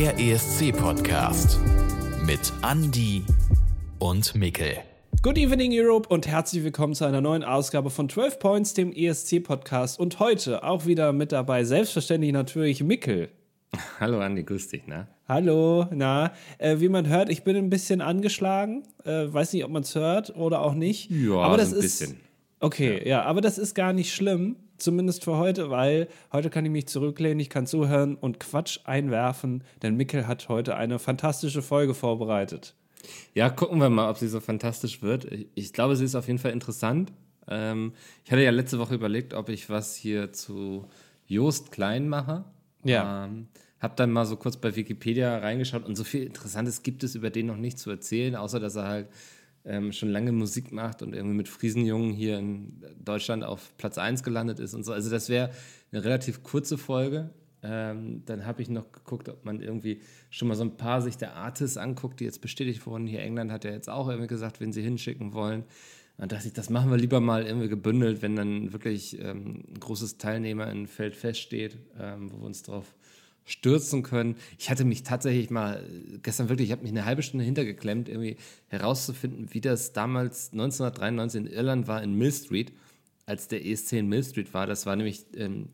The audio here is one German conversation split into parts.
Der ESC-Podcast mit Andy und Mikkel. Good evening Europe und herzlich willkommen zu einer neuen Ausgabe von 12 Points, dem ESC-Podcast. Und heute auch wieder mit dabei, selbstverständlich natürlich Mikkel. Hallo Andi, grüß dich, na? Hallo, na, äh, wie man hört, ich bin ein bisschen angeschlagen. Äh, weiß nicht, ob man es hört oder auch nicht. Ja, aber das so ein ist, bisschen. Okay, ja. aber das ist gar nicht schlimm, zumindest für heute, weil heute kann ich mich zurücklehnen, ich kann zuhören und Quatsch einwerfen, denn Mikkel hat heute eine fantastische Folge vorbereitet. Ja, gucken wir mal, ob sie so fantastisch wird. Ich, glaube, sie ist auf jeden Fall interessant. Ähm, ich hatte ja letzte Woche überlegt, ob ich was hier zu Joost Klein mache. Ja. Ähm, hab dann mal so kurz bei Wikipedia reingeschaut und so viel Interessantes gibt es über den noch nicht zu erzählen, außer dass er halt ähm, schon lange Musik macht und irgendwie mit Friesenjungen hier in Deutschland auf Platz 1 gelandet ist und so. Also das wäre eine relativ kurze Folge. Ähm, dann habe ich noch geguckt, ob man irgendwie schon mal so ein paar sich der Artists anguckt, die jetzt bestätigt wurden. Hier England hat ja jetzt auch irgendwie gesagt, wen sie hinschicken wollen. Dann dachte ich, das machen wir lieber mal irgendwie gebündelt, wenn dann wirklich ähm, ein großes Teilnehmer in Feld feststeht, ähm, wo wir uns drauf stürzen können. Ich hatte mich tatsächlich mal gestern wirklich, ich habe mich eine halbe Stunde hintergeklemmt, irgendwie herauszufinden, wie das damals 1993 in Irland war, in Mill Street, als der ESC in Mill Street war. Das war nämlich ähm,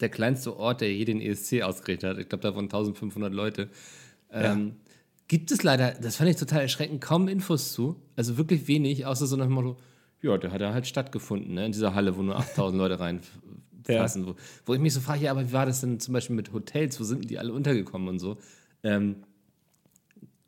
der kleinste Ort, der je den ESC ausgerichtet hat. Ich glaube, da waren 1500 Leute. Ähm, Gibt es leider, das fand ich total erschreckend, kaum Infos zu. Also wirklich wenig, außer so nach dem Motto, ja, der hat ja halt stattgefunden, ne, in dieser Halle, wo nur 8000 Leute reinpassen. Wo, wo ich mich so frage, ja, aber wie war das denn zum Beispiel mit Hotels? Wo sind denn die alle untergekommen und so? Ähm,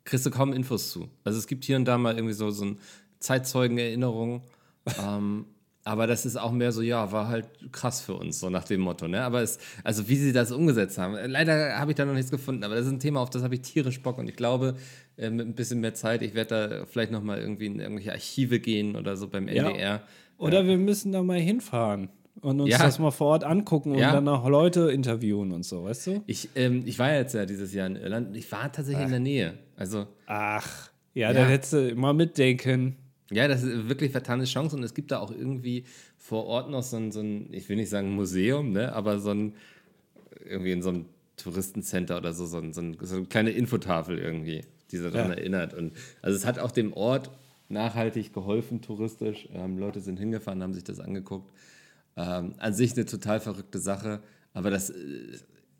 kriegst du kaum Infos zu. Also es gibt hier und da mal irgendwie so, so ein Zeitzeugenerinnerung. ähm, aber das ist auch mehr so, ja, war halt krass für uns, so nach dem Motto. Ne? Aber es, also wie sie das umgesetzt haben, leider habe ich da noch nichts gefunden, aber das ist ein Thema, auf das habe ich tierisch Bock und ich glaube, äh, mit ein bisschen mehr Zeit, ich werde da vielleicht nochmal irgendwie in irgendwelche Archive gehen oder so beim Ja. NDR. Oder wir müssen da mal hinfahren und uns Ja. das mal vor Ort angucken und Ja. dann auch Leute interviewen und so, weißt du? Ich, ähm, ich war ja jetzt ja dieses Jahr in Irland, ich war tatsächlich in der Nähe. Also Ach, ja, Ja. dann hättest du mal mitdenken. Ja, das ist wirklich vertane Chance und es gibt da auch irgendwie vor Ort noch so ein, so ein ich will nicht sagen Museum, ne, aber so ein, irgendwie in so einem Touristencenter oder so, so, ein, so, ein, so eine kleine Infotafel irgendwie, die so daran Ja. erinnert. Und also es hat auch dem Ort nachhaltig geholfen, touristisch. Ähm, Leute sind hingefahren, haben sich das angeguckt. Ähm, an sich eine total verrückte Sache, aber das äh,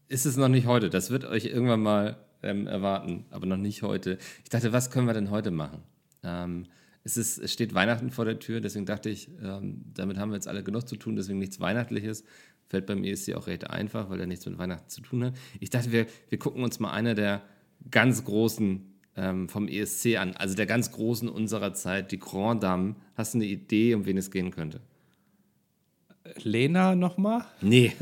ist es noch nicht heute. Das wird euch irgendwann mal ähm, erwarten, aber noch nicht heute. Ich dachte, was können wir denn heute machen? Ähm, es, ist, es steht Weihnachten vor der Tür, deswegen dachte ich, ähm, damit haben wir jetzt alle genug zu tun, deswegen nichts Weihnachtliches. Fällt beim ESC auch recht einfach, weil er nichts mit Weihnachten zu tun hat. Ich dachte, wir, wir gucken uns mal eine der ganz großen ähm, vom ESC an, also der ganz großen unserer Zeit, die Grand Dame. Hast du eine Idee, um wen es gehen könnte? Lena nochmal? Nee.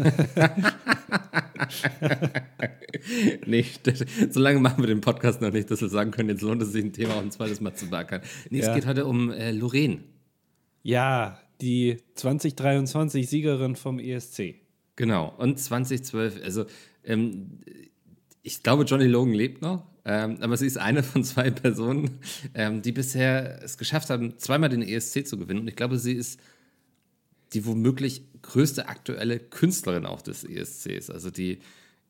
nee, das, so lange machen wir den Podcast noch nicht, dass wir sagen können, jetzt lohnt es sich ein Thema auch ein zweites Mal zu beackern. Nee, Ja. es geht heute um äh, Lorraine. Ja, die 2023 Siegerin vom ESC. Genau. Und 2012, also ähm, ich glaube, Johnny Logan lebt noch, ähm, aber sie ist eine von zwei Personen, ähm, die bisher es geschafft haben, zweimal den ESC zu gewinnen. Und ich glaube, sie ist die womöglich größte aktuelle Künstlerin auch des ESCs, also die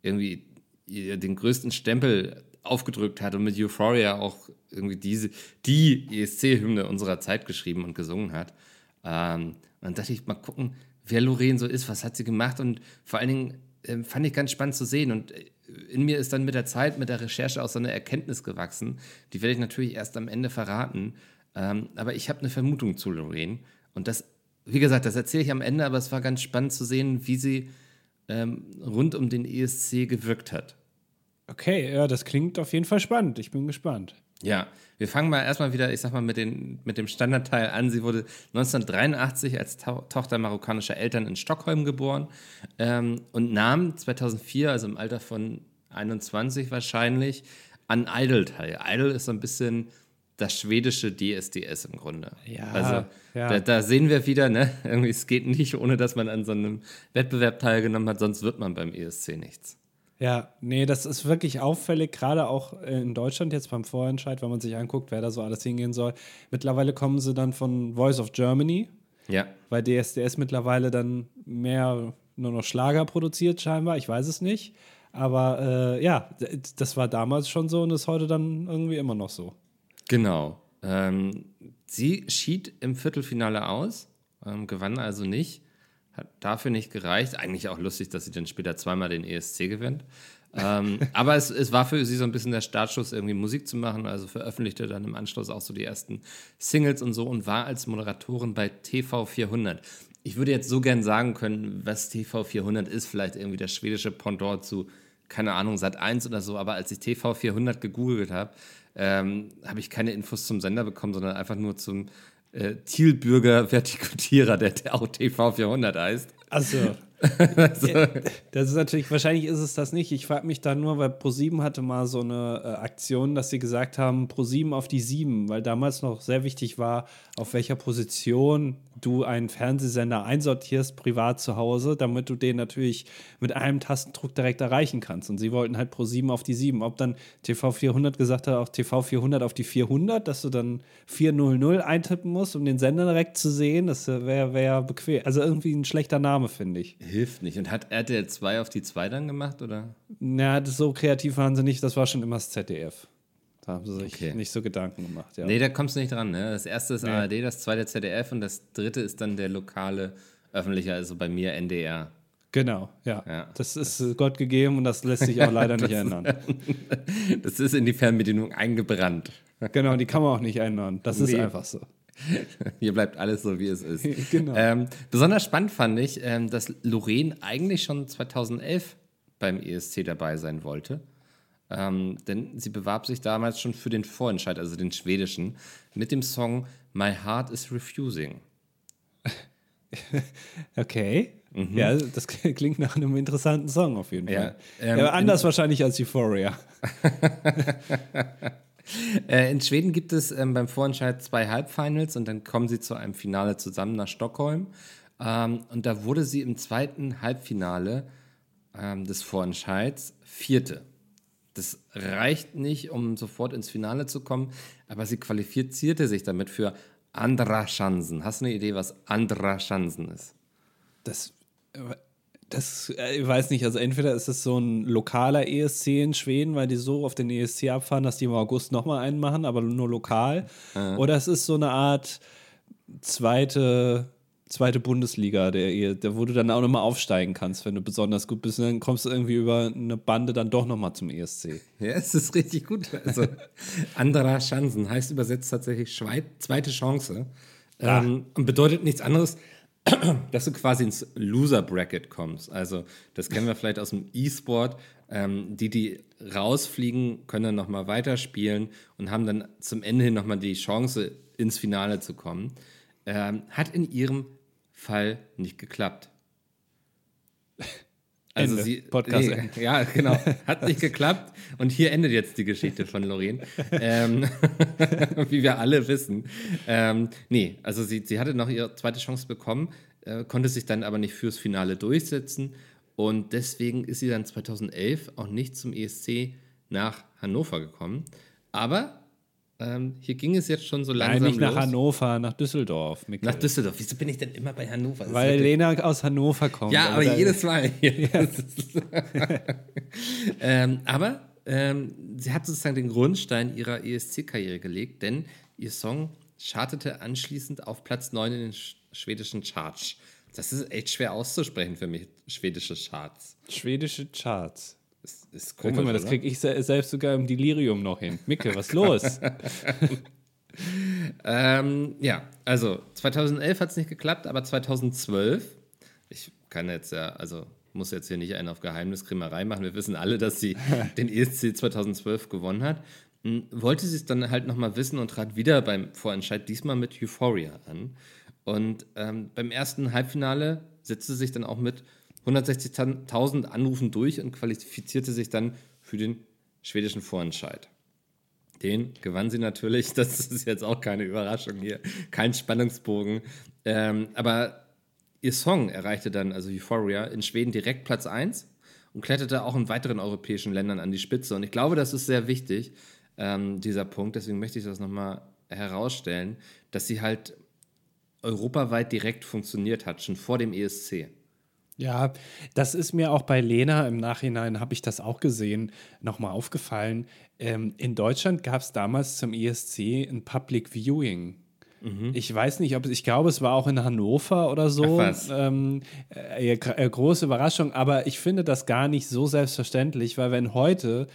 irgendwie den größten Stempel aufgedrückt hat und mit Euphoria auch irgendwie diese, die ESC-Hymne unserer Zeit geschrieben und gesungen hat. Ähm, und dann dachte ich, mal gucken, wer Lorraine so ist, was hat sie gemacht und vor allen Dingen ähm, fand ich ganz spannend zu sehen und äh, in mir ist dann mit der Zeit, mit der Recherche auch so eine Erkenntnis gewachsen. Die werde ich natürlich erst am Ende verraten. Ähm, aber ich habe eine Vermutung zu Lorraine. Und das, wie gesagt, das erzähle ich am Ende, aber es war ganz spannend zu sehen, wie sie ähm, rund um den ESC gewirkt hat. Okay, ja, das klingt auf jeden Fall spannend. Ich bin gespannt. Ja, wir fangen mal erstmal wieder, ich sag mal, mit, den, mit dem Standardteil an. Sie wurde 1983 als to Tochter marokkanischer Eltern in Stockholm geboren ähm, und nahm 2004, also im Alter von 21 wahrscheinlich, an Idol teil. Idol ist so ein bisschen das schwedische DSDS im Grunde. Ja, also ja. Da, da sehen wir wieder, ne, irgendwie es geht nicht, ohne dass man an so einem Wettbewerb teilgenommen hat, sonst wird man beim ESC nichts. Ja, nee, das ist wirklich auffällig, gerade auch in Deutschland jetzt beim Vorentscheid, wenn man sich anguckt, wer da so alles hingehen soll. Mittlerweile kommen sie dann von Voice of Germany, Ja. weil DSDS mittlerweile dann mehr nur noch Schlager produziert scheinbar, ich weiß es nicht. Aber äh, ja, das war damals schon so und ist heute dann irgendwie immer noch so. Genau. Ähm, sie schied im Viertelfinale aus, ähm, gewann also nicht, hat dafür nicht gereicht. Eigentlich auch lustig, dass sie dann später zweimal den ESC gewinnt. ähm, aber es, es, war für sie so ein bisschen der Startschuss, irgendwie Musik zu machen. Also veröffentlichte dann im Anschluss auch so die ersten Singles und so und war als Moderatorin bei TV 400. Ich würde jetzt so gern sagen können, was TV 400 ist, vielleicht irgendwie der schwedische Pendant zu, keine Ahnung, Sat 1 oder so. Aber als ich TV 400 gegoogelt habe, ähm, habe ich keine Infos zum Sender bekommen, sondern einfach nur zum äh, Thielbürger Vertikutierer, der, der auch TV 400 heißt. Also. Das ist natürlich, wahrscheinlich ist es das nicht. Ich frage mich da nur, weil ProSieben hatte mal so eine äh, Aktion, dass sie gesagt haben, ProSieben auf die 7, weil damals noch sehr wichtig war, auf welcher Position du einen Fernsehsender einsortierst, privat zu Hause, damit du den natürlich mit einem Tastendruck direkt erreichen kannst. Und sie wollten halt ProSieben auf die 7. Ob dann TV 400 gesagt hat, auch TV 400 auf die 400, dass du dann 400 eintippen musst, um den Sender direkt zu sehen, das wäre wär bequem. Also irgendwie ein schlechter Name, finde ich hilft nicht. Und hat RTL 2 auf die 2 dann gemacht, oder? Na, das so kreativ waren sie nicht, das war schon immer das ZDF. Da haben sie sich okay. nicht so Gedanken gemacht. Ja. Nee, da kommst du nicht dran. Ne? Das erste ist nee. ARD, das zweite ZDF und das dritte ist dann der lokale öffentliche, also bei mir NDR. Genau, ja. ja. Das ist das Gott gegeben und das lässt sich auch leider nicht ändern. das ist in die Fernbedienung eingebrannt. Genau, die kann man auch nicht ändern. Das nee. ist einfach so. Hier bleibt alles so, wie es ist. genau. Ähm, besonders spannend fand ich, ähm, dass Lorraine eigentlich schon 2011 beim ESC dabei sein wollte. Ähm, denn sie bewarb sich damals schon für den Vorentscheid, also den schwedischen, mit dem Song My Heart is Refusing. okay. Mhm. Ja, das klingt nach einem interessanten Song auf jeden Fall. Ja, ähm, ja anders wahrscheinlich als Euphoria. Äh, in Schweden gibt es ähm, beim Vorentscheid zwei Halbfinals und dann kommen sie zu einem Finale zusammen nach Stockholm. Ähm, und da wurde sie im zweiten Halbfinale ähm, des Vorentscheids Vierte. Das reicht nicht, um sofort ins Finale zu kommen, aber sie qualifizierte sich damit für Andra Schansen. Hast du eine Idee, was Andra Schansen ist? Das äh, das, äh, ich weiß nicht, also entweder ist es so ein lokaler ESC in Schweden, weil die so auf den ESC abfahren, dass die im August nochmal einen machen, aber nur lokal. Äh. Oder es ist so eine Art zweite, zweite Bundesliga, der, der, wo du dann auch nochmal aufsteigen kannst, wenn du besonders gut bist. Und dann kommst du irgendwie über eine Bande dann doch nochmal zum ESC. Ja, es ist richtig gut. Also, anderer Chancen heißt übersetzt tatsächlich Schweiz, zweite Chance. Ähm, und bedeutet nichts anderes dass du quasi ins Loser-Bracket kommst. Also, das kennen wir vielleicht aus dem E-Sport. Ähm, die, die rausfliegen, können dann nochmal weiterspielen und haben dann zum Ende hin nochmal die Chance, ins Finale zu kommen. Ähm, hat in ihrem Fall nicht geklappt. Also Ende. sie, Podcast. Nee, ja, genau. Hat nicht geklappt. Und hier endet jetzt die Geschichte von Lorraine. ähm, wie wir alle wissen. Ähm, nee, also sie, sie hatte noch ihre zweite Chance bekommen, äh, konnte sich dann aber nicht fürs Finale durchsetzen. Und deswegen ist sie dann 2011 auch nicht zum ESC nach Hannover gekommen. Aber ähm, hier ging es jetzt schon so langsam Nein, nicht nach Hannover, nach Düsseldorf. Mikkel. Nach Düsseldorf. Wieso bin ich denn immer bei Hannover? Das Weil Lena aus Hannover kommt. Ja, aber jedes Mal. ähm, aber ähm, sie hat sozusagen den Grundstein ihrer ESC-Karriere gelegt, denn ihr Song chartete anschließend auf Platz 9 in den schwedischen Charts. Das ist echt schwer auszusprechen für mich, schwedische Charts. Schwedische Charts. Das ist komisch, ja, guck mal, das kriege ich selbst sogar im Delirium noch hin. Micke, was los? ähm, ja, also 2011 hat es nicht geklappt, aber 2012, ich kann jetzt ja, also muss jetzt hier nicht einen auf Geheimniskrämerei machen. Wir wissen alle, dass sie den ESC 2012 gewonnen hat. Hm, wollte sie es dann halt nochmal wissen und trat wieder beim Vorentscheid, diesmal mit Euphoria an. Und ähm, beim ersten Halbfinale setzte sie sich dann auch mit 160.000 Anrufen durch und qualifizierte sich dann für den schwedischen Vorentscheid. Den gewann sie natürlich, das ist jetzt auch keine Überraschung hier, kein Spannungsbogen. Ähm, aber ihr Song erreichte dann, also Euphoria, in Schweden direkt Platz 1 und kletterte auch in weiteren europäischen Ländern an die Spitze. Und ich glaube, das ist sehr wichtig, ähm, dieser Punkt. Deswegen möchte ich das nochmal herausstellen, dass sie halt europaweit direkt funktioniert hat, schon vor dem ESC. Ja, das ist mir auch bei Lena im Nachhinein, habe ich das auch gesehen, nochmal aufgefallen. Ähm, in Deutschland gab es damals zum ESC ein Public Viewing. Mhm. Ich weiß nicht, ob es, ich glaube, es war auch in Hannover oder so. Ähm, äh, äh, große Überraschung, aber ich finde das gar nicht so selbstverständlich, weil wenn heute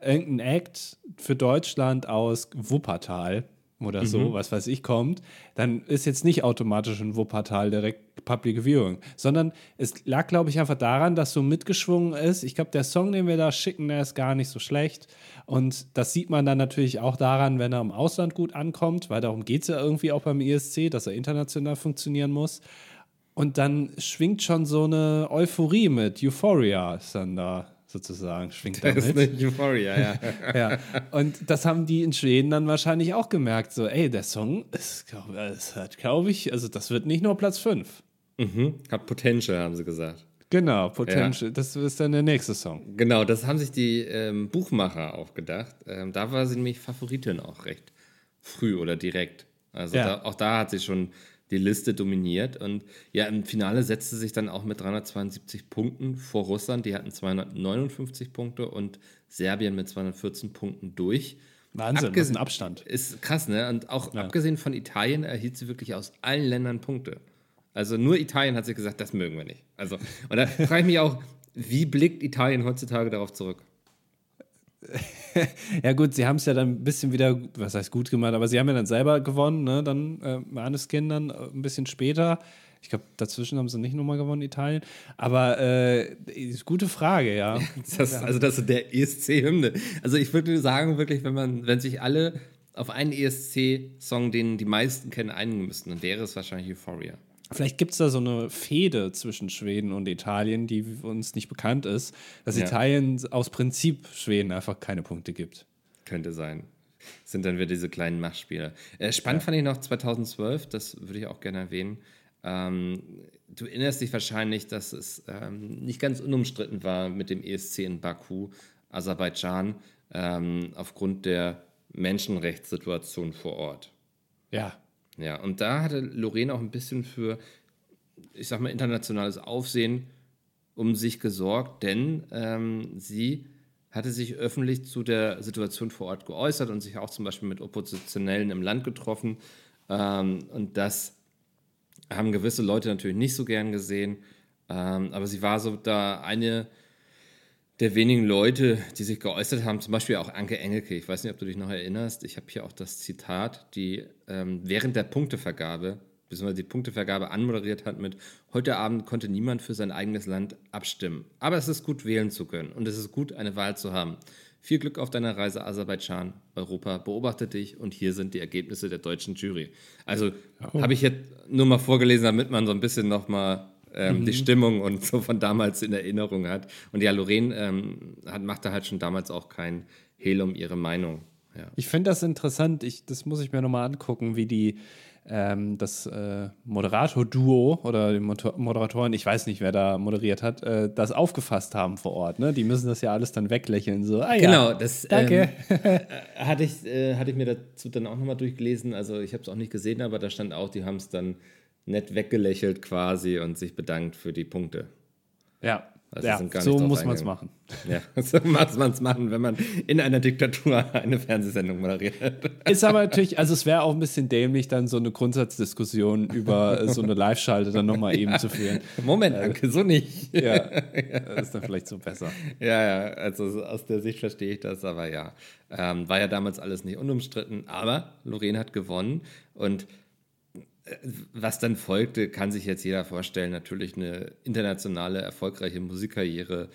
irgendein Act für Deutschland aus Wuppertal oder so, mhm. was weiß ich, kommt, dann ist jetzt nicht automatisch ein Wuppertal direkt Public Viewing, sondern es lag, glaube ich, einfach daran, dass so mitgeschwungen ist. Ich glaube, der Song, den wir da schicken, der ist gar nicht so schlecht. Und das sieht man dann natürlich auch daran, wenn er im Ausland gut ankommt, weil darum geht es ja irgendwie auch beim ESC, dass er international funktionieren muss. Und dann schwingt schon so eine Euphorie mit. Euphoria ist dann da sozusagen schwingt das damit. ist eine Euphoria, ja. ja. Und das haben die in Schweden dann wahrscheinlich auch gemerkt. So, ey, der Song ist, glaube ich, also das wird nicht nur Platz 5. Mhm. Hat Potential, haben sie gesagt. Genau, Potential. Ja. Das ist dann der nächste Song. Genau, das haben sich die ähm, Buchmacher auch gedacht. Ähm, da war sie nämlich Favoritin auch recht früh oder direkt. Also ja. da, auch da hat sie schon die Liste dominiert. Und ja, im Finale setzte sich dann auch mit 372 Punkten vor Russland. Die hatten 259 Punkte und Serbien mit 214 Punkten durch. Wahnsinn, Abges das ist ein Abstand. Ist krass, ne? Und auch ja. abgesehen von Italien erhielt sie wirklich aus allen Ländern Punkte. Also nur Italien hat sich gesagt, das mögen wir nicht. Also, und da frage ich mich auch, wie blickt Italien heutzutage darauf zurück? ja, gut, sie haben es ja dann ein bisschen wieder, was heißt gut gemacht, aber sie haben ja dann selber gewonnen, ne? Dann äh, Maneskin dann äh, ein bisschen später. Ich glaube, dazwischen haben sie nicht nochmal gewonnen, Italien. Aber äh, ist gute Frage, ja. das, also, das ist der ESC-Hymne. Also, ich würde sagen, wirklich, wenn man, wenn sich alle auf einen ESC-Song, den die meisten kennen, einigen müssten, dann wäre es wahrscheinlich Euphoria. Vielleicht gibt es da so eine Fehde zwischen Schweden und Italien, die uns nicht bekannt ist, dass ja. Italien aus Prinzip Schweden einfach keine Punkte gibt. Könnte sein. Sind dann wieder diese kleinen Machtspiele. Äh, spannend ja. fand ich noch 2012, das würde ich auch gerne erwähnen. Ähm, du erinnerst dich wahrscheinlich, dass es ähm, nicht ganz unumstritten war mit dem ESC in Baku, Aserbaidschan, ähm, aufgrund der Menschenrechtssituation vor Ort. Ja, ja, und da hatte Lorena auch ein bisschen für, ich sag mal, internationales Aufsehen um sich gesorgt, denn ähm, sie hatte sich öffentlich zu der Situation vor Ort geäußert und sich auch zum Beispiel mit Oppositionellen im Land getroffen. Ähm, und das haben gewisse Leute natürlich nicht so gern gesehen. Ähm, aber sie war so da eine der wenigen Leute, die sich geäußert haben, zum Beispiel auch Anke Engelke. Ich weiß nicht, ob du dich noch erinnerst. Ich habe hier auch das Zitat, die ähm, während der Punktevergabe, beziehungsweise die Punktevergabe anmoderiert hat mit: Heute Abend konnte niemand für sein eigenes Land abstimmen. Aber es ist gut, wählen zu können. Und es ist gut, eine Wahl zu haben. Viel Glück auf deiner Reise Aserbaidschan, Europa. Beobachte dich und hier sind die Ergebnisse der deutschen Jury. Also oh. habe ich jetzt nur mal vorgelesen, damit man so ein bisschen nochmal ähm, mhm. die Stimmung und so von damals in Erinnerung hat. Und ja, Lorraine ähm, hat, machte halt schon damals auch kein Hehl um ihre Meinung. Ja. Ich finde das interessant. Ich, das muss ich mir nochmal angucken, wie die ähm, das äh, Moderator-Duo oder die Moderatoren, ich weiß nicht, wer da moderiert hat, äh, das aufgefasst haben vor Ort. Ne? Die müssen das ja alles dann weglächeln. So, ah, genau, das danke. Ähm, hatte, ich, äh, hatte ich mir dazu dann auch nochmal durchgelesen. Also ich habe es auch nicht gesehen, aber da stand auch, die haben es dann nett weggelächelt quasi und sich bedankt für die Punkte. Ja, also ja so muss man es machen. Ja, so muss man es machen, wenn man in einer Diktatur eine Fernsehsendung moderiert. Ist aber natürlich, also es wäre auch ein bisschen dämlich, dann so eine Grundsatzdiskussion über so eine Live-Schalte dann nochmal ja. eben zu führen. Moment, äh, Anke, so nicht. Ja, das ist dann vielleicht so besser. Ja, ja, also aus der Sicht verstehe ich das, aber ja. Ähm, war ja damals alles nicht unumstritten, aber Lorraine hat gewonnen und was dann folgte, kann sich jetzt jeder vorstellen. Natürlich eine internationale, erfolgreiche Musikkarriere,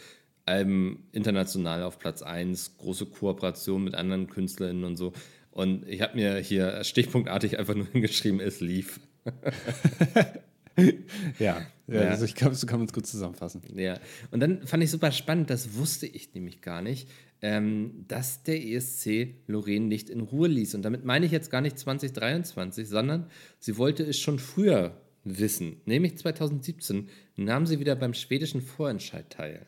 Alben international auf Platz 1, große Kooperation mit anderen Künstlerinnen und so. Und ich habe mir hier stichpunktartig einfach nur hingeschrieben, es lief. ja, ja, Also ich glaube, so kann man es gut zusammenfassen. Ja, und dann fand ich super spannend, das wusste ich nämlich gar nicht, ähm, dass der ESC Lorraine nicht in Ruhe ließ. Und damit meine ich jetzt gar nicht 2023, sondern sie wollte es schon früher wissen. Nämlich 2017 nahm sie wieder beim schwedischen Vorentscheid teil.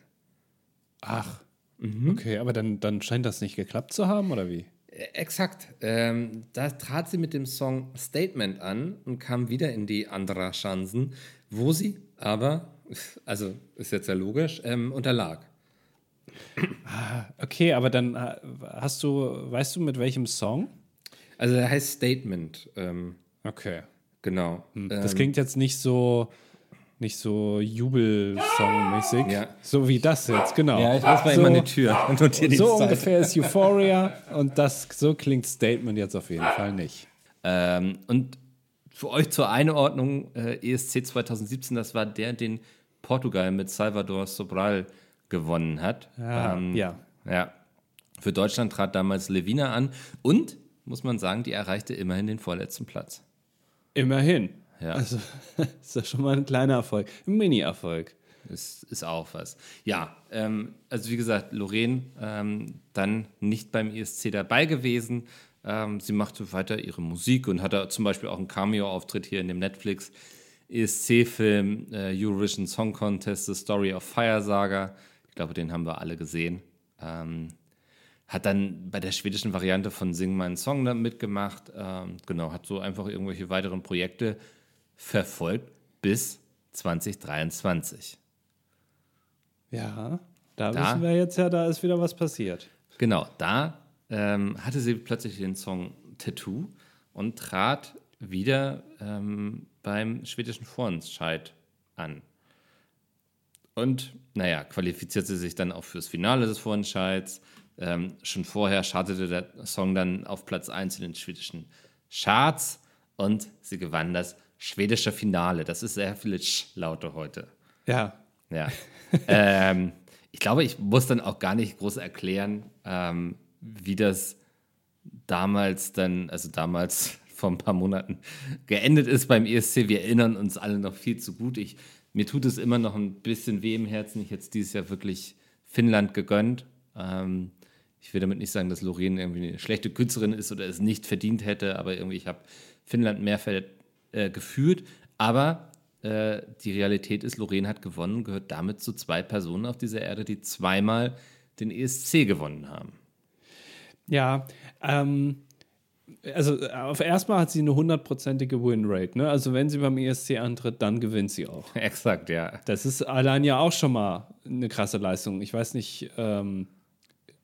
Ach, mhm. okay, aber dann, dann scheint das nicht geklappt zu haben, oder wie? Äh, exakt. Ähm, da trat sie mit dem Song Statement an und kam wieder in die Andra Chancen, wo sie aber also ist jetzt ja logisch, ähm, unterlag. Okay, aber dann äh, hast du, weißt du mit welchem Song? Also er heißt Statement. Ähm, okay. Genau. Das Ähm, klingt jetzt nicht so, nicht so Jubelsong-mäßig. Ja. So wie das jetzt, genau. Ja, ich muss mal so, immer eine Tür und notiere die So Zeit. ungefähr ist Euphoria und das, so klingt Statement jetzt auf jeden Fall nicht. Ähm, und für euch zur Einordnung, äh, ESC 2017, das war der, den Portugal mit Salvador Sobral gewonnen hat. Ja, Ähm, ja. ja. Für Deutschland trat damals Levina an und, muss man sagen, die erreichte immerhin den vorletzten Platz. Immerhin. Ja. Also, ist ja schon mal ein kleiner Erfolg. Ein Mini-Erfolg. Ist, ist auch was. Ja, ähm, also wie gesagt, Lorraine ähm, dann nicht beim ESC dabei gewesen. Ähm, sie machte weiter ihre Musik und hatte zum Beispiel auch einen Cameo-Auftritt hier in dem Netflix ESC-Film äh, Eurovision Song Contest, The Story of Fire Saga. Ich glaube, den haben wir alle gesehen. Ähm, hat dann bei der schwedischen Variante von Sing meinen Song mitgemacht. Ähm, genau, hat so einfach irgendwelche weiteren Projekte verfolgt bis 2023. Ja, da, Da- wissen wir jetzt ja, da ist wieder was passiert. Genau, da ähm, hatte sie plötzlich den Song Tattoo und trat wieder ähm, beim schwedischen Vorentscheid an. Und naja, qualifizierte sie sich dann auch fürs Finale des Vorentscheids. Ähm, schon vorher startete der Song dann auf Platz 1 in den schwedischen Charts und sie gewann das schwedische Finale. Das ist sehr viele Sch-Laute heute. Ja, Ja. ähm, ich glaube, ich muss dann auch gar nicht groß erklären, ähm, wie das damals dann, also damals vor ein paar Monaten geendet ist beim ESC. Wir erinnern uns alle noch viel zu gut. Ich, mir tut es immer noch ein bisschen weh im Herzen. Ich hätte es dieses Jahr wirklich Finnland gegönnt. Ähm, ich will damit nicht sagen, dass Lorraine irgendwie eine schlechte Künstlerin ist oder es nicht verdient hätte, aber irgendwie, ich habe Finnland mehr äh, geführt. Aber äh, die Realität ist, Lorraine hat gewonnen, gehört damit zu zwei Personen auf dieser Erde, die zweimal den ESC gewonnen haben. Ja, ähm, also äh, auf erstmal hat sie eine hundertprozentige Winrate. Ne? Also wenn sie beim ESC antritt, dann gewinnt sie auch. Exakt, ja. Das ist allein ja auch schon mal eine krasse Leistung. Ich weiß nicht, ähm,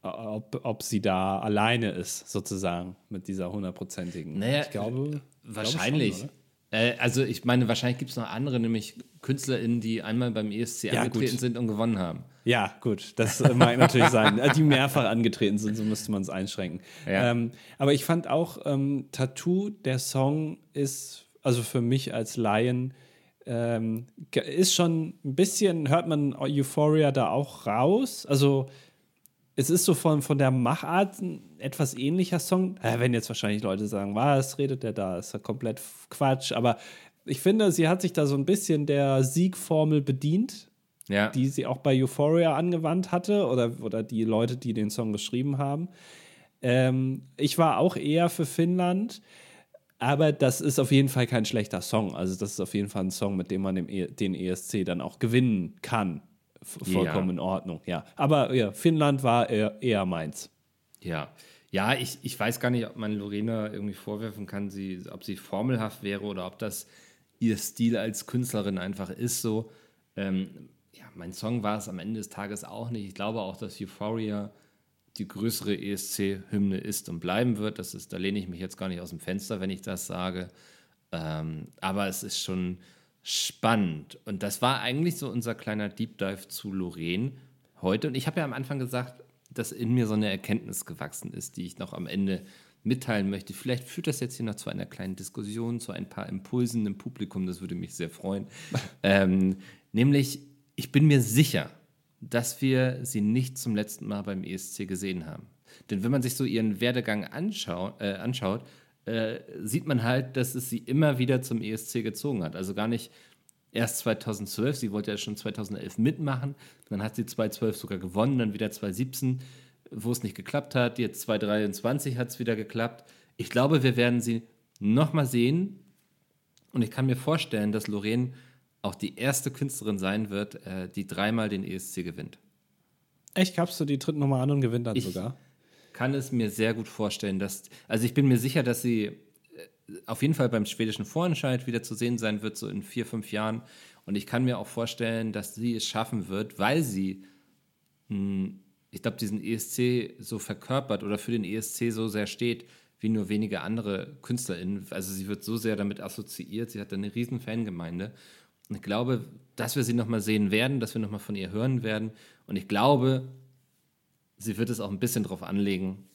ob, ob sie da alleine ist, sozusagen, mit dieser hundertprozentigen. Naja, ich glaube. Wahrscheinlich. schon, äh, also ich meine, wahrscheinlich gibt es noch andere, nämlich KünstlerInnen, die einmal beim ESC Ja, angetreten gut. sind und gewonnen haben. Ja, gut, das äh, mag natürlich sein. Äh, Die mehrfach angetreten sind, so müsste man es einschränken. Ja. Ähm, aber ich fand auch, ähm, Tattoo, der Song ist, also für mich als Laien, ähm, ist schon ein bisschen, hört man Euphoria da auch raus. Also es ist so von, von der Machart ein etwas ähnlicher Song. Äh, wenn jetzt wahrscheinlich Leute sagen, was redet der da? Ist ja komplett Quatsch. Aber ich finde, sie hat sich da so ein bisschen der Siegformel bedient Ja. die sie auch bei Euphoria angewandt hatte oder, oder die Leute, die den Song geschrieben haben. Ähm, ich war auch eher für Finnland, aber das ist auf jeden Fall kein schlechter Song. Also das ist auf jeden Fall ein Song, mit dem man den, e den ESC dann auch gewinnen kann. Vollkommen Ja. in Ordnung, ja. Aber ja, Finnland war eher, eher meins. Ja, ja ich, ich weiß gar nicht, ob man Lorena irgendwie vorwerfen kann, sie, ob sie formelhaft wäre oder ob das ihr Stil als Künstlerin einfach ist. So, ähm, ja, mein Song war es am Ende des Tages auch nicht. Ich glaube auch, dass Euphoria die größere ESC-Hymne ist und bleiben wird. Das ist, da lehne ich mich jetzt gar nicht aus dem Fenster, wenn ich das sage. Ähm, aber es ist schon spannend. Und das war eigentlich so unser kleiner Deep Dive zu Lorraine heute. Und ich habe ja am Anfang gesagt, dass in mir so eine Erkenntnis gewachsen ist, die ich noch am Ende mitteilen möchte. Vielleicht führt das jetzt hier noch zu einer kleinen Diskussion, zu ein paar Impulsen im Publikum. Das würde mich sehr freuen. ähm, nämlich, ich bin mir sicher, dass wir sie nicht zum letzten Mal beim ESC gesehen haben. Denn wenn man sich so ihren Werdegang anschau äh, anschaut, äh, sieht man halt, dass es sie immer wieder zum ESC gezogen hat. Also gar nicht erst 2012, sie wollte ja schon 2011 mitmachen, dann hat sie 2012 sogar gewonnen, dann wieder 2017, wo es nicht geklappt hat, jetzt 2023 hat es wieder geklappt. Ich glaube, wir werden sie nochmal sehen und ich kann mir vorstellen, dass Lorraine auch die erste Künstlerin sein wird, äh, die dreimal den ESC gewinnt. Echt, gabst du die tritt nochmal an und gewinnt dann Ich- sogar? Kann es mir sehr gut vorstellen, dass, also ich bin mir sicher, dass sie äh, auf jeden Fall beim schwedischen Vorentscheid wieder zu sehen sein wird, so in vier, fünf Jahren. Und ich kann mir auch vorstellen, dass sie es schaffen wird, weil sie, hm, ich glaube, diesen ESC so verkörpert oder für den ESC so sehr steht, wie nur wenige andere KünstlerInnen. Also sie wird so sehr damit assoziiert, sie hat eine riesen Fangemeinde. Und ich glaube, dass wir sie nochmal sehen werden, dass wir nochmal von ihr hören werden. Und ich glaube, sie wird es auch ein bisschen darauf anlegen,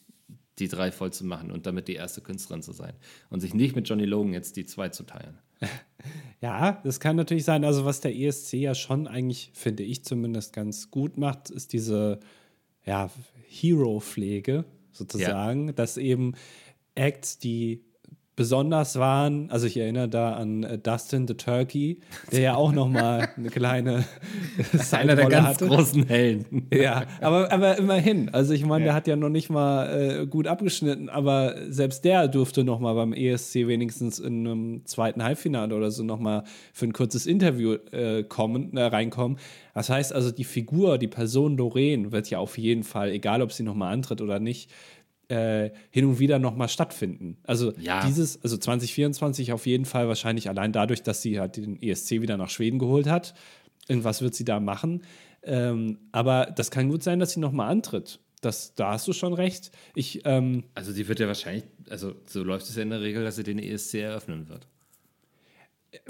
die drei voll zu machen und damit die erste Künstlerin zu sein. Und sich nicht mit Johnny Logan jetzt die zwei zu teilen. Ja, das kann natürlich sein. Also, was der ESC ja schon eigentlich, finde ich zumindest, ganz gut macht, ist diese ja, Hero-Pflege sozusagen, ja. dass eben Acts, die besonders waren, also ich erinnere da an äh, Dustin the Turkey, der ja auch noch mal eine kleine einer der ganz hatte. großen Helden. Ja, aber, aber immerhin, also ich meine, ja. der hat ja noch nicht mal äh, gut abgeschnitten, aber selbst der durfte noch mal beim ESC wenigstens in einem zweiten Halbfinale oder so noch mal für ein kurzes Interview äh, kommen, äh, reinkommen. Das heißt also, die Figur, die Person Doreen wird ja auf jeden Fall, egal ob sie noch mal antritt oder nicht, äh, hin und wieder nochmal stattfinden. Also ja. dieses, also 2024 auf jeden Fall wahrscheinlich allein dadurch, dass sie halt den ESC wieder nach Schweden geholt hat. Irgendwas wird sie da machen. Ähm, aber das kann gut sein, dass sie nochmal antritt. Das, da hast du schon recht. Ich, ähm, also sie wird ja wahrscheinlich, also so läuft es ja in der Regel, dass sie den ESC eröffnen wird.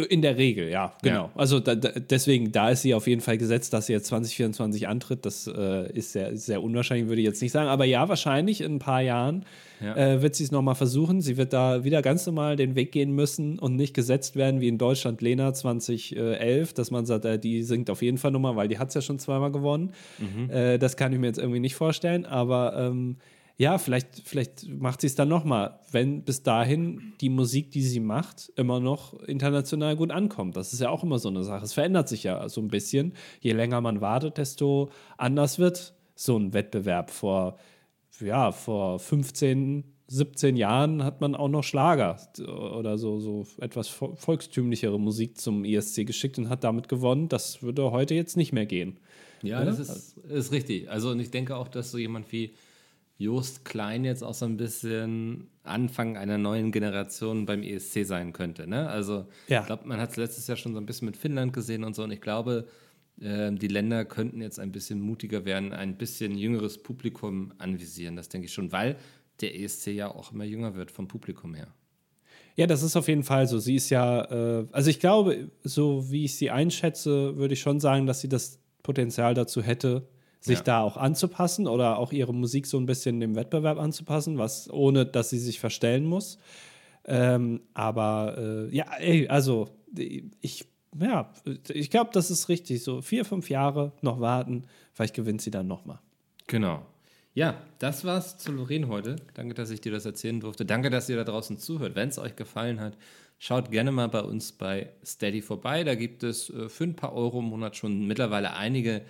In der Regel, ja, genau. Ja. Also da, da, deswegen, da ist sie auf jeden Fall gesetzt, dass sie jetzt 2024 antritt. Das äh, ist sehr, sehr unwahrscheinlich, würde ich jetzt nicht sagen. Aber ja, wahrscheinlich in ein paar Jahren ja. äh, wird sie es nochmal versuchen. Sie wird da wieder ganz normal den Weg gehen müssen und nicht gesetzt werden wie in Deutschland Lena 2011, dass man sagt, äh, die singt auf jeden Fall nochmal, weil die hat es ja schon zweimal gewonnen. Mhm. Äh, das kann ich mir jetzt irgendwie nicht vorstellen. Aber ähm, ja, vielleicht, vielleicht macht sie es dann nochmal, wenn bis dahin die Musik, die sie macht, immer noch international gut ankommt. Das ist ja auch immer so eine Sache. Es verändert sich ja so ein bisschen. Je länger man wartet, desto anders wird so ein Wettbewerb. Vor, ja, vor 15, 17 Jahren hat man auch noch Schlager oder so, so etwas volkstümlichere Musik zum ISC geschickt und hat damit gewonnen. Das würde heute jetzt nicht mehr gehen. Ja, ja? das ist, ist richtig. Also, und ich denke auch, dass so jemand wie Jost Klein jetzt auch so ein bisschen Anfang einer neuen Generation beim ESC sein könnte. Ne? Also ja. ich glaube, man hat es letztes Jahr schon so ein bisschen mit Finnland gesehen und so. Und ich glaube, äh, die Länder könnten jetzt ein bisschen mutiger werden, ein bisschen jüngeres Publikum anvisieren. Das denke ich schon, weil der ESC ja auch immer jünger wird vom Publikum her. Ja, das ist auf jeden Fall so. Sie ist ja, äh, also ich glaube, so wie ich sie einschätze, würde ich schon sagen, dass sie das Potenzial dazu hätte, sich ja. da auch anzupassen oder auch ihre Musik so ein bisschen dem Wettbewerb anzupassen, was ohne dass sie sich verstellen muss. Ähm, aber äh, ja, ey, also ich, ja, ich glaube, das ist richtig. So vier, fünf Jahre noch warten, vielleicht gewinnt sie dann nochmal. Genau. Ja, das war's zu Lorraine heute. Danke, dass ich dir das erzählen durfte. Danke, dass ihr da draußen zuhört. Wenn es euch gefallen hat, schaut gerne mal bei uns bei Steady vorbei. Da gibt es äh, für ein paar Euro im Monat schon mittlerweile einige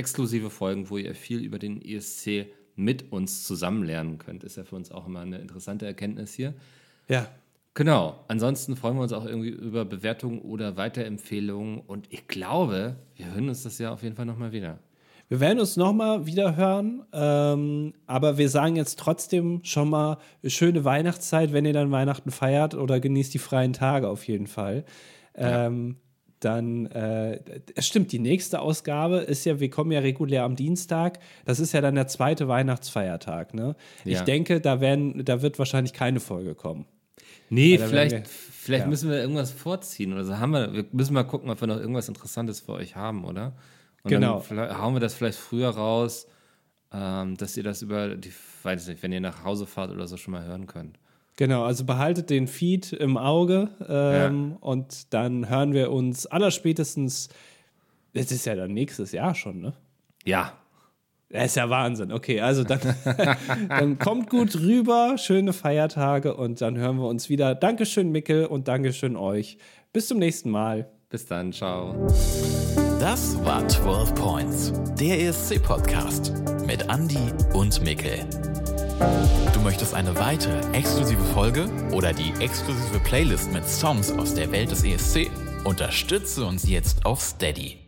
exklusive Folgen, wo ihr viel über den ESC mit uns zusammen lernen könnt. Ist ja für uns auch immer eine interessante Erkenntnis hier. Ja. Genau. Ansonsten freuen wir uns auch irgendwie über Bewertungen oder Weiterempfehlungen. Und ich glaube, wir hören uns das ja auf jeden Fall nochmal wieder. Wir werden uns nochmal wieder hören, ähm, aber wir sagen jetzt trotzdem schon mal schöne Weihnachtszeit, wenn ihr dann Weihnachten feiert oder genießt die freien Tage auf jeden Fall. Ja. Dann, äh, es stimmt, die nächste Ausgabe ist ja, wir kommen ja regulär am Dienstag. Das ist ja dann der zweite Weihnachtsfeiertag. Ne? Ja. Ich denke, da, werden, da wird wahrscheinlich keine Folge kommen. Nee, vielleicht, wir, vielleicht ja. müssen wir irgendwas vorziehen oder so. Haben wir, wir müssen mal gucken, ob wir noch irgendwas Interessantes für euch haben, oder? Und genau. Dann hauen wir das vielleicht früher raus, ähm, dass ihr das über die, weiß nicht, wenn ihr nach Hause fahrt oder so schon mal hören könnt. Genau, also behaltet den Feed im Auge ähm, ja. und dann hören wir uns allerspätestens, es ist ja dann nächstes Jahr schon, ne? Ja. Das ist ja Wahnsinn. Okay, also dann, dann kommt gut rüber, schöne Feiertage und dann hören wir uns wieder. Dankeschön, Mickel, und Dankeschön euch. Bis zum nächsten Mal. Bis dann, ciao. Das war 12 Points, der ESC-Podcast mit Andy und Mickel. Du möchtest eine weitere exklusive Folge oder die exklusive Playlist mit Songs aus der Welt des ESC? Unterstütze uns jetzt auf Steady.